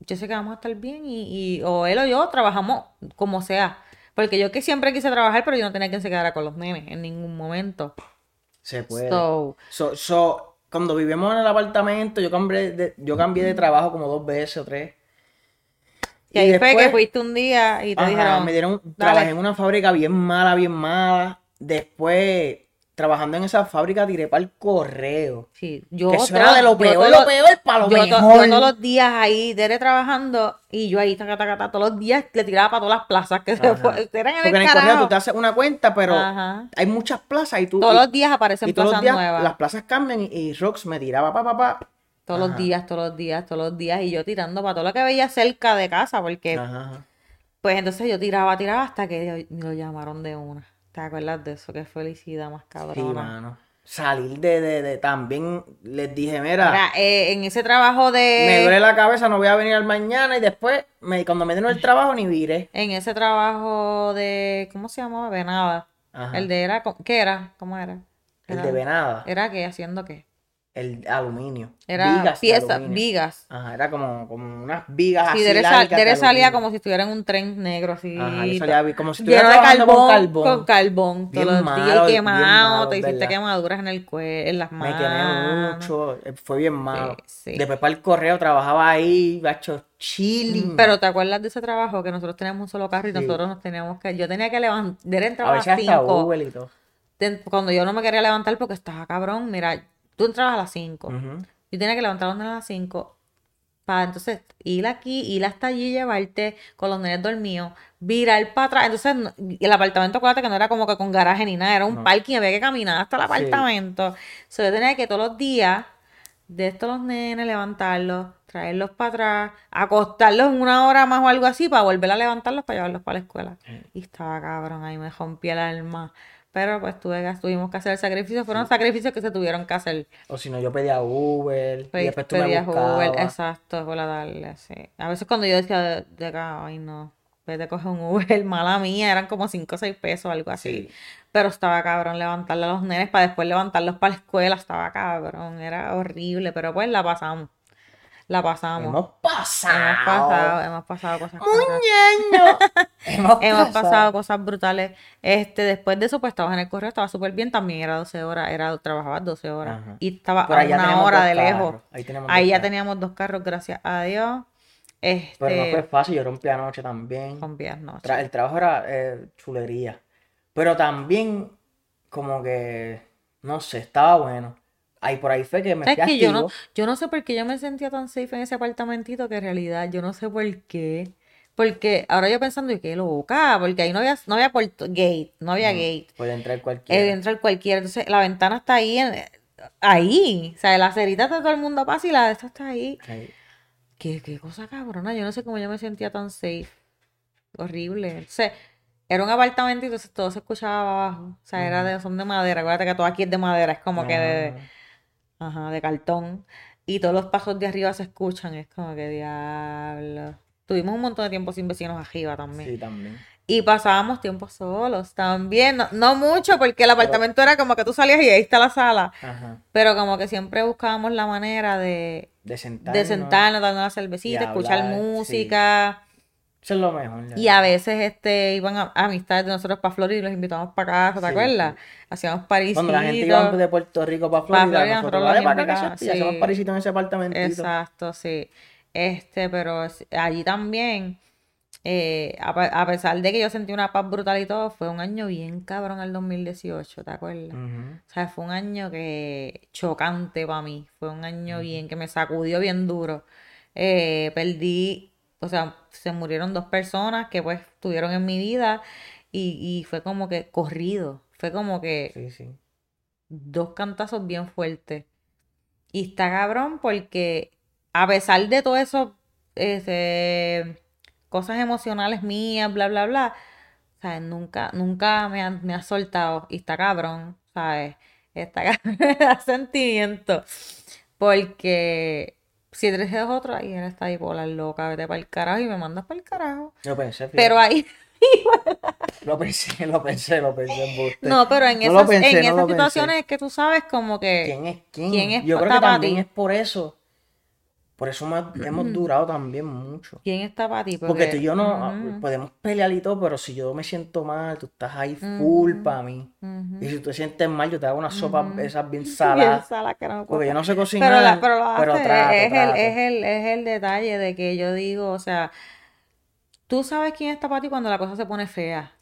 yo sé que vamos a estar bien y, y o él o yo trabajamos como sea. Porque yo que siempre quise trabajar, pero yo no tenía que se quedara con los nenes en ningún momento. Se puede. So, So, so, cuando vivimos en el apartamento, yo cambié de, yo cambié de trabajo como dos veces o tres. Y ahí fue que después- fuiste un día y te Ajá, dijeron, me dieron, "Dale". trabajé en una fábrica bien mala, bien mala. Después, trabajando en esa fábrica, tiré para el correo. Sí, yo, que eso era de lo peor, todo- lo peor para lo yo, to- mejor. yo todos los días ahí, Dere trabajando, y yo ahí, taca, taca, taca, todos los días le tiraba para todas las plazas que se fue, eran en Porque el en el correo tú te haces una cuenta, pero Ajá. hay muchas plazas y tú. Todos y- los días aparecen y todos los plazas días nuevas. las plazas cambian y, y Rox me tiraba pa, pa, pa. Todos los días, todos los días, todos los días. Y yo tirando para todo lo que veía cerca de casa, porque Ajá, pues entonces yo tiraba, tiraba hasta que me lo llamaron de una. ¿Te acuerdas de eso? Qué felicidad más Sí, cabrona. mano. Salir de, de, de también les dije, mira, Mira, eh, en ese trabajo me de... duele la cabeza, no voy a venir al mañana y después, me, cuando me den el trabajo, ni viré. En ese trabajo de... ¿Cómo se llamaba? Venada. Ajá. El de era... ¿Qué era? ¿Cómo era? El Era- de venada, ¿Era qué? ¿Haciendo qué? El aluminio. Era Vigas piezas, vigas. Ajá, era como, como unas vigas Sí, así Dere, sal- Dere salía como si estuviera en un tren negro así. Ajá, yo salía como si estuviera trabajando carbón, con carbón. con carbón Bien todos los días quemado, malo, te hiciste quemaduras en el cuello, en las Me manos. quemé mucho, eh, fue bien malo. sí. Después para el correo trabajaba ahí, bacho, chilling. Pero ¿te acuerdas de ese trabajo que nosotros teníamos un solo carro y nosotros nos teníamos que, yo tenía que levantar, Dere a entraba a veces las hasta 5, Google y todo. cuando yo no me quería levantar porque estaba cabrón, mira, tú entrabas a las 5, Ujú. Yo tenía que levantarme a las 5 para entonces ir aquí, ir hasta allí, llevarte con los nenes dormidos, virar para atrás. Entonces, el apartamento, acuérdate que no era como que con garaje ni nada, era un No. parking, había que caminar hasta el Sí. apartamento. So, yo tenía que todos los días de estos los nenes, levantarlos, traerlos para atrás, acostarlos en una hora más o algo así para volver a levantarlos para llevarlos para la escuela. Y estaba cabrón, ahí me rompí el alma. Pero pues tuve tuvimos que hacer el sacrificio. Fueron sacrificios que se tuvieron que hacer. O si no, yo pedía Uber y Pe- después tú me pedías buscabas. Uber, exacto, por la tarde, sí. A veces cuando yo decía de, de acá, ay no, vete a coger un Uber, mala mía, eran como 5 o 6 pesos, algo así. Sí. Pero estaba cabrón levantarle a los nenes para después levantarlos para la escuela, estaba cabrón, era horrible, pero pues la pasamos. La pasamos. Hemos pasado. Hemos pasado, hemos pasado cosas. Muñeño. Hemos, Hemos pasado cosas brutales. Este, después de eso, pues estabas en el correo, estaba súper bien, también era 12 horas, era, trabajabas 12 horas. Ajá. Y estaba Por a una hora de lejos. carros. Ahí tenemos Ahí dos ya carros. teníamos dos carros, gracias a Dios. Este, Pero no fue fácil, yo rompí anoche también. noches. Tra- el trabajo era eh, chulería. Pero también, como que, no sé, estaba bueno. Ahí por ahí fue que me ¿Sabes fui que yo no, activo. yo no sé por qué yo me sentía tan safe en ese apartamentito que en realidad yo no sé por qué. Porque ahora yo pensando, y qué loca, porque ahí no había, no había puerto- gate, no había gate. Puede entrar cualquiera. Eh, entra cualquiera. Entonces la ventana está ahí, en- ahí. O sea, la cerita de todo el mundo pasa y la de esta está ahí. Ahí. Qué, qué cosa cabrona. Yo no sé cómo yo me sentía tan safe. Horrible. Entonces, era un apartamento y entonces todo se escuchaba abajo. O sea, era de, son de madera. Acuérdate que todo aquí es de madera. Es como que de, ajá, de cartón. Y todos los pasos de arriba se escuchan. Es como que diablo. Tuvimos un montón de tiempo sin vecinos arriba también. Sí, también. Y pasábamos tiempo solos también. No, no mucho, porque el apartamento era como que tú salías y ahí está la sala. Ajá. Pero como que siempre buscábamos la manera de, De sentarnos. de sentarnos, darnos una cervecita, escuchar sí. Eso es lo mejor. Y a veces este iban a, amistades de nosotros para Florida y los invitamos para casa, ¿te Sí, acuerdas? Hacíamos parisitos. Cuando la gente iba de Puerto Rico para Florida, Florida, nosotros, nosotros para acá sí. parisito en ese apartamentito. Exacto, sí. Este, pero allí también, eh, a, a pesar de que yo sentí una paz brutal y todo, fue un año bien cabrón el 2018, ¿te acuerdas? Ujú. O sea, fue un año que chocante para mí. Fue un año bien que me sacudió bien duro. Eh, perdí, o sea, se murieron dos personas que pues estuvieron en mi vida y, y fue como que corrido. Fue como que Sí, sí. dos cantazos bien fuertes. Y está cabrón porque a pesar de todo eso, este, cosas emocionales mías, bla, bla, bla, ¿sabes? Nunca, nunca me ha, me ha soltado. Y está cabrón, ¿sabes? Está cabrón, me da sentimiento. Porque si eres de otro, ahí él está bipolar loca, vete para el carajo y me mandas para el carajo. Yo pensé, fíjate. Pero ahí, Lo pensé, lo pensé, lo pensé en buste. no, pero en No esas, pensé, en no esas situaciones es que tú sabes como que... ¿Quién es quién? ¿Quién es Yo creo que pa' también ti? es por eso. Por eso me- hemos durado también mucho. ¿Quién está para ti? Porque tú y yo no Ujú, podemos pelear y todo, pero si yo me siento mal, tú estás ahí full para mí. ujú. Y si tú te sientes mal, yo te hago una sopa esas bien Bien saladas. que no Porque yo no sé Pero, cocinar, la, pero lo pero trato, es, trato. El, es, el, es el detalle de que yo digo, o sea, tú sabes quién está para ti cuando la cosa se pone fea.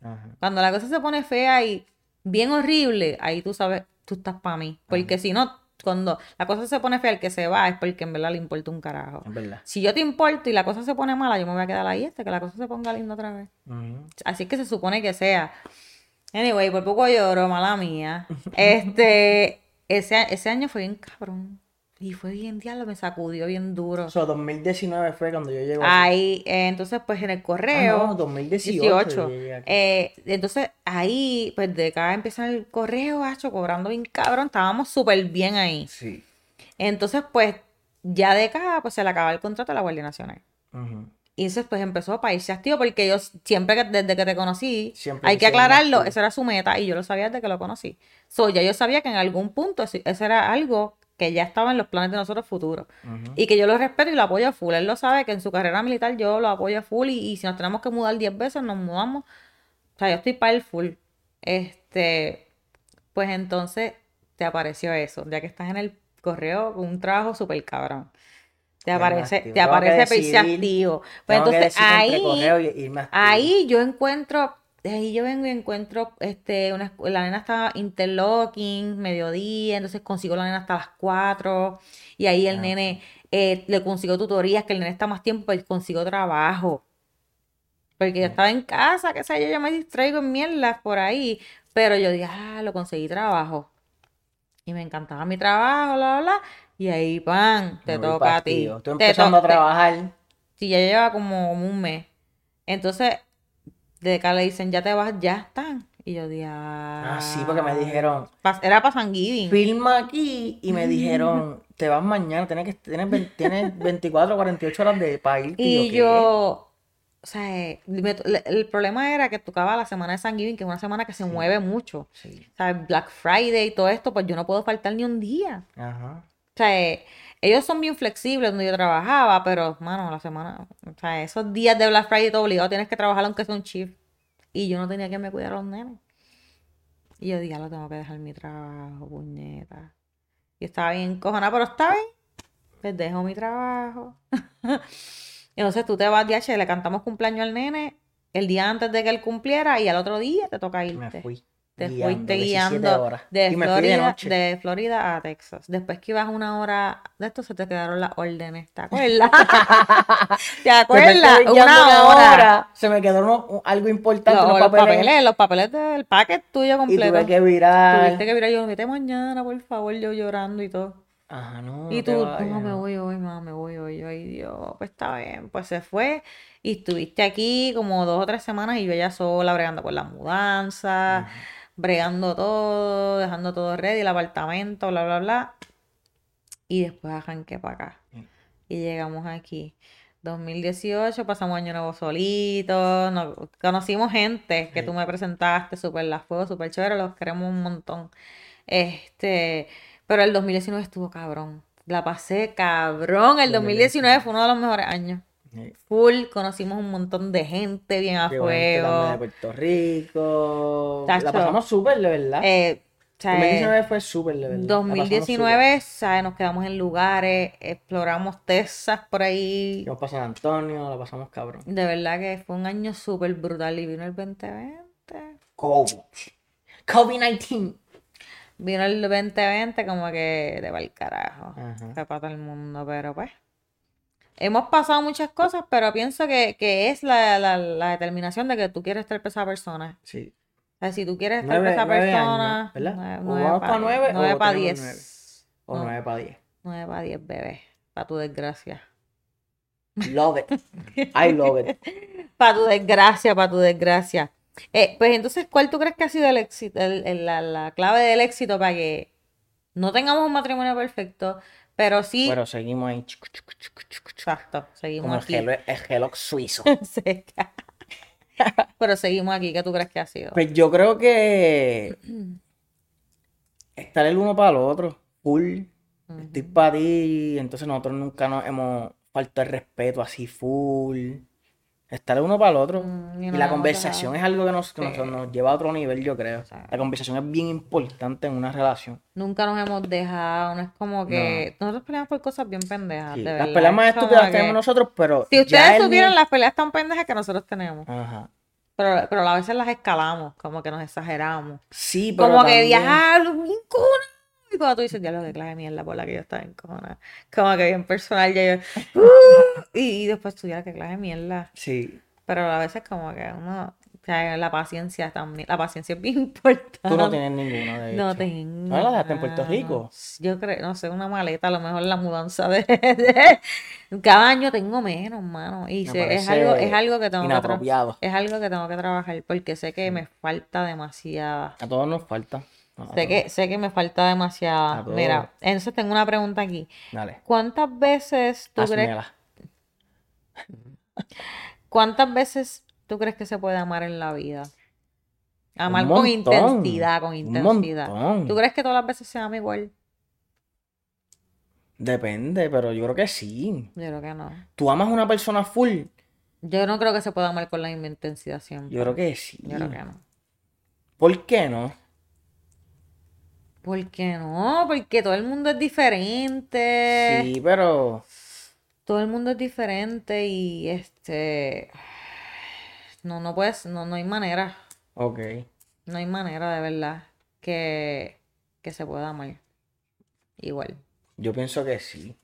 Cuando la cosa se pone fea y bien horrible, ahí tú sabes, tú estás para mí. Porque si no, cuando la cosa se pone fea, el que se va es porque en verdad le importa un carajo. Es verdad. Si yo te importo y la cosa se pone mala, yo me voy a quedar ahí hasta que la cosa se ponga linda otra vez. Ujú. Así que se supone que sea. Anyway, por poco lloro, mala mía. Este, ese, ese año fue bien cabrón. Y fue bien diablo, me sacudió bien duro. O sea, 2019 fue cuando yo llegué. Ahí, eh, entonces, pues en el correo. Ah, no, 2018. 18. yo llegué aquí. eh, entonces, ahí, pues de acá empieza el correo, hacho, cobrando bien cabrón. Estábamos súper bien ahí. Sí. Entonces, pues, ya de acá, pues se le acaba el contrato a la Guardia Nacional. Y entonces, pues empezó para irse activo, porque yo siempre, que, desde que te conocí, Siempre hay que aclararlo, esa era su meta, y yo lo sabía desde que lo conocí. So, ya yo sabía que en algún punto ese era algo que ya estaba en los planes de nosotros futuros. Y que yo lo respeto y lo apoyo a full. Él lo sabe que en su carrera militar yo lo apoyo a full, y, y si nos tenemos que mudar 10 veces, nos mudamos. O sea, yo estoy para el full. Este, pues entonces te apareció eso, ya que estás en el correo con un trabajo súper cabrón. Te Irme aparece, activo. te aparece decidir- activo. Pues entonces ahí, y ahí yo encuentro, ahí yo vengo y encuentro, este, una, la nena estaba interlocking, mediodía, entonces consigo la nena hasta las 4 y ahí el Ah. nene eh, le consigo tutorías, que el nene está más tiempo, pues consigo trabajo. Porque yo estaba en casa, qué sé yo, yo me distraigo en mierdas por ahí, pero yo dije, ah, lo conseguí trabajo. Y me encantaba mi trabajo, bla, bla, bla. Y ahí, pan, te toca a ti. Estoy Te empezando a trabajar. Sí, ya lleva como un mes. Entonces, de acá le dicen, ya te vas, ya están. Y yo dije, Ah, sí, porque me dijeron, "Pa- Era para San Giving. filma aquí y me dijeron, te vas mañana, tienes, que, tienes, tienes 24 o 48 horas de, irte. Y yo, o sea, me to- le- el problema era que tocaba la semana de San Giving, que es una semana que se mueve mucho. Sí, O sea, Black Friday y todo esto, pues yo no puedo faltar ni un día. ajá. O sea, ellos son bien flexibles donde yo trabajaba, pero, mano, la semana, o sea, esos días de Black Friday todo obligado tienes que trabajar aunque sea un shift. Y yo no tenía que me cuidar a los nenes. Y yo dije, "Ya lo tengo que dejar mi trabajo, puñeta. Y estaba bien cojonada, pero está bien. Pues dejo mi trabajo. Entonces tú te vas de H, le cantamos cumpleaños al nene el día antes de que él cumpliera y al otro día te toca Me irte. fui. Te guiando fuiste 17 guiando horas. de Y Florida, noche. de Florida a Texas. Después que ibas una hora de esto, se te quedaron las órdenes. ¿Te acuerdas? ¿Te acuerdas? Una hora. Se me quedó algo importante, Los, papeles, papeles, los papeles del paquete tuyo y completo. tuve que virar. Tuviste que mirar yo, vete mañana, por favor, yo llorando y todo. Ajá, no, Y tú, vayas, no, me voy hoy, mamá, me voy hoy. Yo, ay Dios, pues está bien. Pues se fue y estuviste aquí como dos o tres semanas y yo ya sola bregando con la mudanza, bregando todo, dejando todo ready, el apartamento, bla, bla, bla. Y después arranqué para acá. Sí. Y llegamos aquí. 2018, pasamos año nuevo solitos, nos- conocimos gente que Sí. tú me presentaste, súper la fuego, súper chévere, los queremos un montón. Este, pero el 2019 estuvo cabrón. La pasé cabrón. El 2019 fue uno de los mejores años. Full, conocimos un montón de gente bien a Llegó gente también de fuego. Puerto Rico. Tacho. La pasamos súper, de verdad. Eh, o sea, 2019 fue súper, de verdad. La pasamos 2019, ¿sabes? Nos quedamos en lugares, exploramos Texas por ahí. Fuimos para San Antonio, la pasamos cabrón. De verdad que fue un año súper brutal y vino el 2020. COVID. COVID-19. Vino el 2020 como que de el carajo. Ajá. Para todo el mundo, pero pues. Hemos pasado muchas cosas, pero pienso que, que es la, la, la determinación de que tú quieres estar para esa persona. Sí. O sea, si tú quieres estar Nueve, para esa nueve persona, años, ¿verdad? nueve- O nueve para nueve o nueve para diez. O No. 9 para 10. Nueve para diez, bebé. Para tu desgracia. Love it. I love it. Para tu desgracia, para tu desgracia. Eh, pues entonces, ¿cuál tú crees que ha sido el éxito, el- el- la, la clave del éxito para que no tengamos un matrimonio perfecto, pero sí, Pero seguimos ahí. exacto, seguimos Como el aquí. gelo, el gelo suizo. Pero seguimos aquí, ¿qué tú crees que ha sido? Pues yo creo que estar el uno para el otro, full. Estoy para ti, entonces nosotros nunca nos hemos faltado el respeto así full. Estar uno para el otro. Mm, y la conversación es algo que nos, que nos- Sí. nos lleva a otro nivel, yo creo. sea, La conversación es bien importante en una relación. Nunca nos hemos dejado, no es como que nosotros peleamos por cosas bien pendejas, Sí, de Las peleas más estúpidas las que- tenemos nosotros, pero Si ustedes supieran las peleas tan pendejas que nosotros tenemos, Ajá. pero, pero a veces las escalamos, como que nos exageramos. Sí, pero Como que también- diablo, bien cona. Y cuando tú dices, diablo, qué clase de mierda por la que yo estaba en cona. Como que bien personal, ya yo, "Uh", y, y después ya, qué clase de mierda. Sí. Pero a veces como que uno O sea, la paciencia también. La paciencia es bien importante. Tú no tienes ninguno de No hecho. tengo. ¿No la dejaste en Puerto Rico? Yo creo, no sé, una maleta, a lo mejor la mudanza de, de- cada año tengo menos, mano. Y Me sé- es algo, es algo que tengo que inapropiado. es algo que tengo que trabajar porque sé que me falta demasiada. A todos nos falta. Sé que, sé que me falta demasiada. A todos. Mira, entonces tengo una pregunta aquí. Dale. ¿Cuántas veces tú crees, cuántas veces tú crees que se puede amar en la vida? Amar con intensidad, con intensidad. ¿Tú crees que todas las veces se ama igual? Depende, pero yo creo que sí. Yo creo que no. Tú amas a una persona full. Yo no creo que se pueda amar con la misma intensidad siempre. Yo creo que sí. Yo creo que no. ¿Por qué no? ¿Por qué no? Porque todo el mundo es diferente. Sí, pero Todo el mundo es diferente y este no, no puedes, no, no hay manera, ok. no hay manera de verdad que, que se pueda amar. Igual. Yo pienso que sí.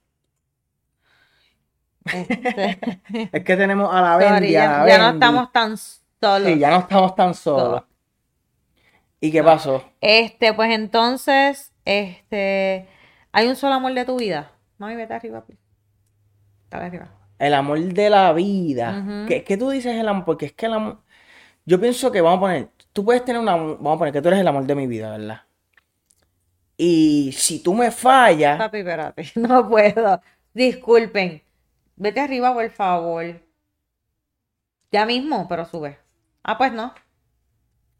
Este, Es que tenemos a la sorry, Bendy, a ya, ya no estamos tan solos. Sí, ya no estamos tan solos. ¿Y qué pasó? Este, pues entonces, este, hay un solo amor de tu vida. Mami, vete arriba, please. Dale arriba. El amor de la vida. ¿Qué, qué tú dices el amor? Porque es que el amor. Yo pienso que vamos a poner. Tú puedes tener un amor. Vamos a poner que tú eres el amor de mi vida, ¿verdad? Y si tú me fallas. Papi, espérate, no puedo. Disculpen. Vete arriba, por favor. Ya mismo, pero sube. Ah, pues no.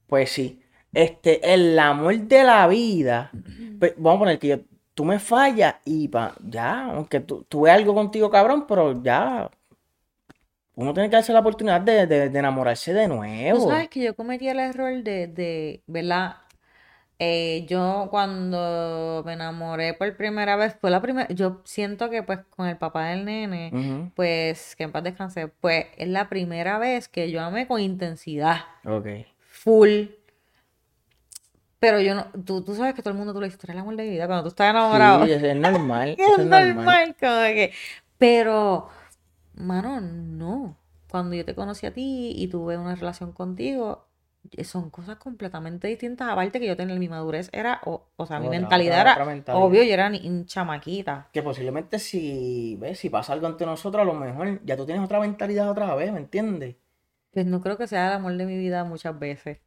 Pues sí. Este, el amor de la vida. pues, vamos a poner que yo- tú me fallas y pa, ya, aunque tú, tuve algo contigo, cabrón, pero ya. Uno tiene que darse la oportunidad de, de- de enamorarse de Tú nuevo. sabes que yo cometí el error de, de, ¿verdad? Eh, yo cuando me enamoré por primera vez, fue la primera, yo siento que pues con el papá del nene, pues que en paz descanse, pues es la primera vez que yo amé con intensidad, Ok. full. Pero yo no, tú, tú sabes que todo el mundo tú le dices, tú eres el amor de mi vida, cuando tú estás enamorado. Sí, es, normal. Es normal. normal, como que. Pero, mano, no. Cuando yo te conocí a ti y tuve una relación contigo, eh, son cosas completamente distintas. Aparte que yo tenía mi madurez, era, o, o sea, mi mentalidad era, mentalidad. obvio, yo era ni chamaquita. Que posiblemente si, ¿ves? Si pasa algo entre nosotros, a lo mejor ya tú tienes otra mentalidad otra vez, ¿me entiendes? Pues no creo que sea el amor de mi vida muchas veces.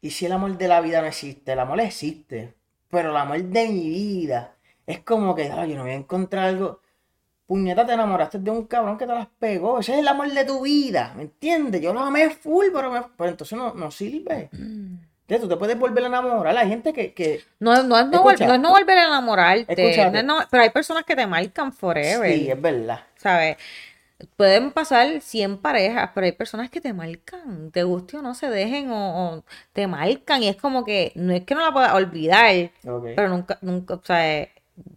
Y si el amor de la vida no existe, el amor existe, pero el amor de mi vida es como que, "Ah, yo no voy a encontrar algo. Puñeta, te enamoraste de un cabrón que te las pegó. Ese es el amor de tu vida, ¿me entiendes? Yo lo amé full, pero, me- pero entonces no, no sirve. Entonces, tú te puedes volver a enamorar. Hay gente que, que No, es- no es no, Escucha, no es no volver a enamorarte. escúchate. no es no- pero hay personas que te marcan forever. sí, es verdad. ¿Sabes? Pueden pasar 100 parejas, pero hay personas que te marcan, te guste o no se dejen o, o te marcan y es como que no es que no la puedas olvidar, pero nunca, nunca, o sea,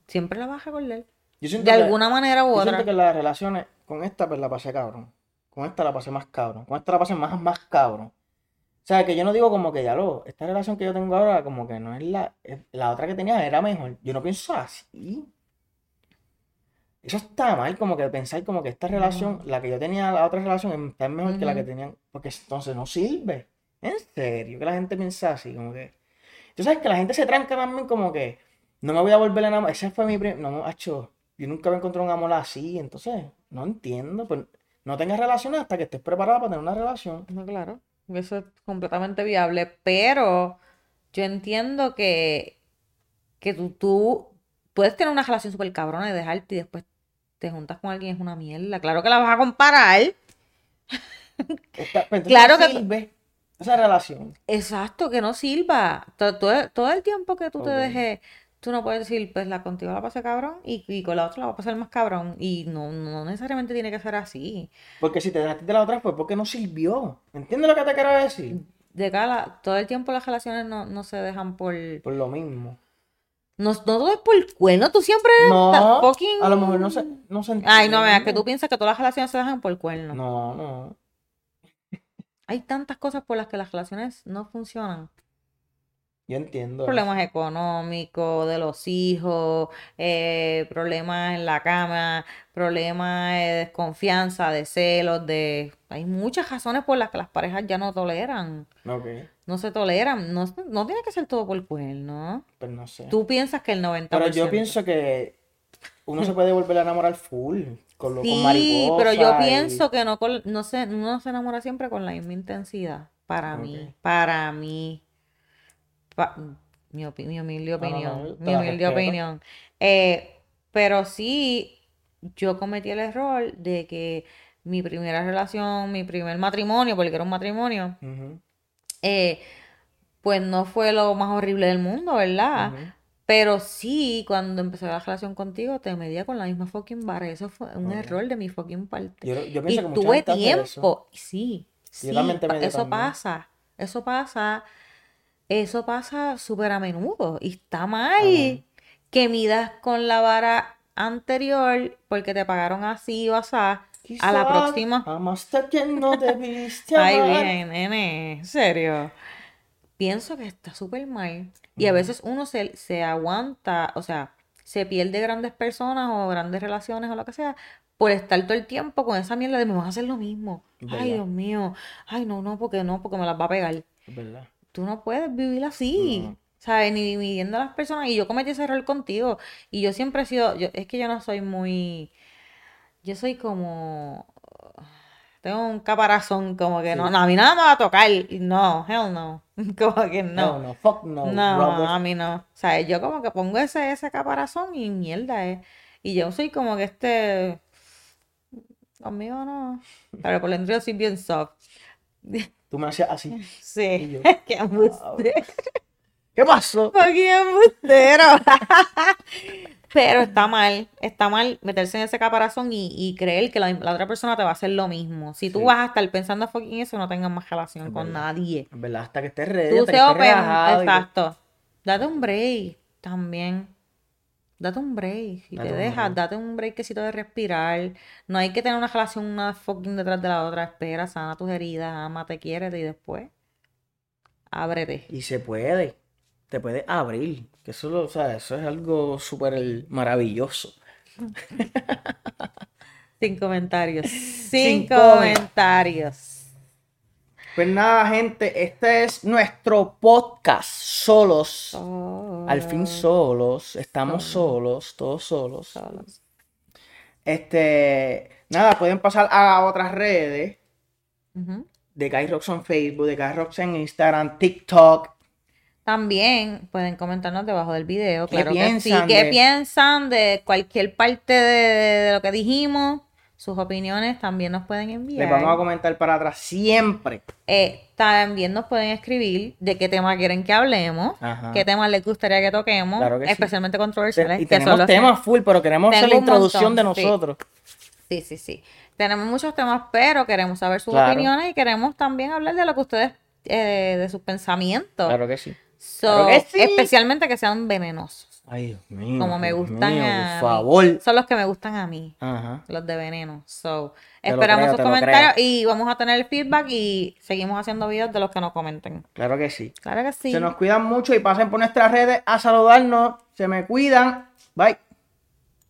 siempre la vas a. Yo siento De que- alguna manera u Yo otra. siento que las relaciones con esta pues la pasé cabrón. Con esta la pasé más cabrón. Con esta la pasé más, más cabrón. O sea, que yo no digo como que ya lo, esta relación que yo tengo ahora como que no es la, es- la otra que tenía era mejor. Yo no pienso así. Eso está mal, como que pensar como que esta relación, la que yo tenía, la otra relación, está mejor que la que tenían, porque entonces no sirve. En serio, que la gente piensa así, como que... Tú sabes que la gente se tranca también como que no me voy a volver a enamorar. Ese fue mi primer... No, hacho, yo nunca me encontré un amor así, entonces no entiendo. Pues no tengas relaciones hasta que estés preparada para tener una relación. No, claro, eso es completamente viable, pero yo entiendo que, que tú, tú puedes tener una relación súper cabrona y dejarte y después te juntas con alguien es una mierda. Claro que la vas a comparar. Esta- pues, Claro no que- sirve esa relación. Exacto, que no sirva. To- Todo, todo el tiempo que tú te dejes, tú no puedes decir, pues la contigo la pasé cabrón y, y con la otra la va a pasar más cabrón. Y no, no necesariamente tiene que ser así. Porque si te dejaste de la otra fue porque no sirvió. ¿Entiendes lo que te quiero decir? De cada, todo el tiempo las relaciones no, no se dejan por... Por lo mismo. No, no todo es por cuerno, tú siempre No, fucking... a lo mejor no se, no se Ay, no, veas, que entiende. tú piensas que todas las relaciones se dejan por cuerno. No, no. Hay tantas cosas por las que las relaciones no funcionan. Yo entiendo. Problemas económicos, de los hijos, eh, problemas en la cama, problemas de desconfianza, de celos, de... Hay muchas razones por las que las parejas ya no toleran. No se toleran. No, no tiene que ser todo por cuerno. pues no sé. Tú piensas que el 90%... Pero yo pienso que uno se puede volver a enamorar full con, lo, Sí, pero yo y- pienso que no, no se, uno se enamora siempre con la misma intensidad. Para mí, para mí. Pa- mi, opi- mi humilde no, no, opinión. mi humilde opinión. Eh, pero sí, yo cometí el error de que mi primera relación, mi primer matrimonio, porque era un matrimonio, eh, pues no fue lo más horrible del mundo, ¿verdad? Pero sí, cuando empecé la relación contigo, te medía con la misma fucking vara. Eso fue un error de mi fucking parte. Yo, yo Y que tuve hace eso. tiempo. Sí, sí, pa- eso también. pasa. Eso pasa. Eso pasa súper a menudo. Y está mal Ajá. que midas con la vara anterior porque te pagaron así o así. A la próxima. amaste no debiste Ay, bien, nene, en serio. Pienso que está súper mal. Y a veces uno se, se aguanta, o sea, se pierde grandes personas o grandes relaciones o lo que sea, por estar todo el tiempo con esa mierda de me vas a hacer lo mismo. ¿Verdad? Ay, Dios mío. Ay, no, no, porque no, porque me las va a pegar. Es verdad. Tú no puedes vivir así. No. ¿Sabes? Ni dividiendo a las personas. Y yo cometí ese error contigo. Y yo siempre he sido, yo, es que yo no soy muy, yo soy como, tengo un caparazón como que no, Sí. no, a mí nada me va a tocar. Y No, hell no. Como que No, no. no, fuck no, No, brother. a mí no. O sea, yo como que pongo ese, ese caparazón y mierda eh. Y yo soy como que este, conmigo no. Pero por dentro yo soy bien soft. Tú me hacías así. Y Sí, yo, qué embustero. ¿Qué pasó? Fucking embustero. Pero está mal, está mal meterse en ese caparazón y, y creer que la, la otra persona te va a hacer lo mismo. Si tú Sí. vas a estar pensando fucking eso, no tengas más relación Es con verdad. nadie. En verdad, hasta que estés ready, Tú hasta que estés relajado y exacto. Date un break también. Date un break. Date te un dejas, break. date un breakcito de respirar. No hay que tener una relación una fucking detrás de la otra. Espera, sana tus heridas, ámate, quiérete y después ábrete. Y se puede. Te puedes abrir. Que eso, lo- o sea, eso es algo súper maravilloso. Sin comentarios. Sin Sin comen- comentarios. Pues nada, gente, este es nuestro podcast solos. Al fin solos. Estamos solos, todos solos. Solos. Este, nada, pueden pasar a otras redes de Guy Rocks en Facebook, de Guy Rocks en Instagram, TikTok. También pueden comentarnos debajo del video, ¿Qué claro que sí. piensan ¿Qué de- piensan de cualquier parte de, de lo que dijimos? Sus opiniones también nos pueden enviar. Les vamos a comentar para atrás siempre. Eh, también nos pueden escribir de qué tema quieren que hablemos, Ajá. qué temas les gustaría que toquemos, Claro que sí. especialmente Te- controversiales. y que son tenemos que- temas full, pero queremos hacer la introducción de sí. nosotros. Sí, sí, sí. Tenemos muchos temas, pero queremos saber sus Claro. opiniones y queremos también hablar de lo que ustedes, eh, de sus pensamientos. Claro que sí. So, Claro que sí. Especialmente que sean venenosos, Ay, Dios mío. como me Dios gustan mío, a Por mí. favor. Son los que me gustan a mí, Ajá. los de veneno. So, Te esperamos creo, sus comentarios y vamos a tener el feedback y seguimos haciendo videos de los que nos comenten. Claro que sí. Claro que sí. Se nos cuidan mucho y pasen por nuestras redes a saludarnos. Se me cuidan. Bye.